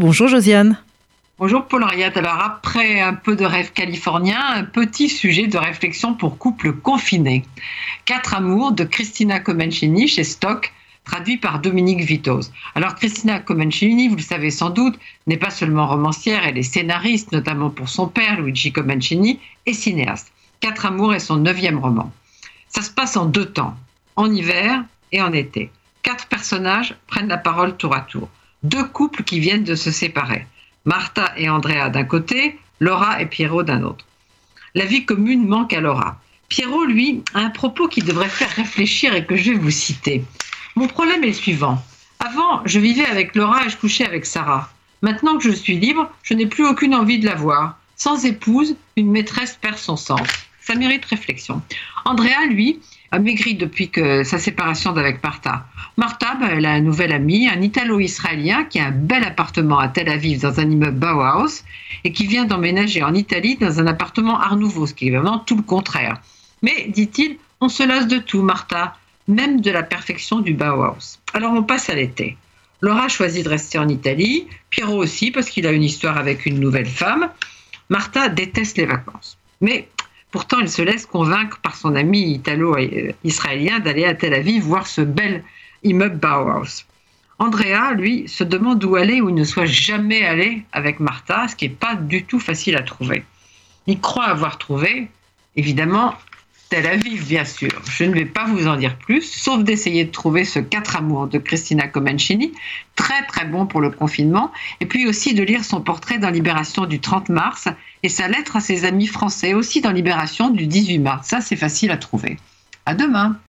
Bonjour Josiane. Bonjour Paul Henriette. Alors après un peu de rêve californien, un petit sujet de réflexion pour couple confiné. Quatre amours de Christina Comencini chez Stock, traduit par Dominique Vitoz. Alors Christina Comencini, vous le savez sans doute, n'est pas seulement romancière, elle est scénariste, notamment pour son père Luigi Comencini, et cinéaste. Quatre amours est son neuvième roman. Ça se passe en deux temps, en hiver et en été. Quatre personnages prennent la parole tour à tour deux couples qui viennent de se séparer. Martha et Andrea d'un côté, Laura et Pierrot d'un autre. La vie commune manque à Laura. Pierrot, lui, a un propos qui devrait faire réfléchir et que je vais vous citer. Mon problème est le suivant. Avant, je vivais avec Laura et je couchais avec Sarah. Maintenant que je suis libre, je n'ai plus aucune envie de la voir. Sans épouse, une maîtresse perd son sens. Ça mérite réflexion. Andrea, lui, a maigri depuis que sa séparation d'avec Martha. Martha, bah, elle a un nouvel ami, un Italo-Israélien qui a un bel appartement à Tel Aviv dans un immeuble Bauhaus et qui vient d'emménager en Italie dans un appartement Art Nouveau, ce qui est vraiment tout le contraire. Mais, dit-il, on se lasse de tout, Martha, même de la perfection du Bauhaus. Alors on passe à l'été. Laura choisit de rester en Italie, Pierrot aussi parce qu'il a une histoire avec une nouvelle femme. Martha déteste les vacances. Mais Pourtant, il se laisse convaincre par son ami italo-israélien d'aller à Tel Aviv voir ce bel immeuble Bauhaus. Andrea, lui, se demande où aller où il ne soit jamais allé avec Martha, ce qui n'est pas du tout facile à trouver. Il croit avoir trouvé, évidemment, Tel Aviv, bien sûr. Je ne vais pas vous en dire plus, sauf d'essayer de trouver ce quatre amours de Christina Comencini, très très bon pour le confinement, et puis aussi de lire son portrait dans Libération du 30 mars et sa lettre à ses amis français aussi dans Libération du 18 mars. Ça, c'est facile à trouver. À demain.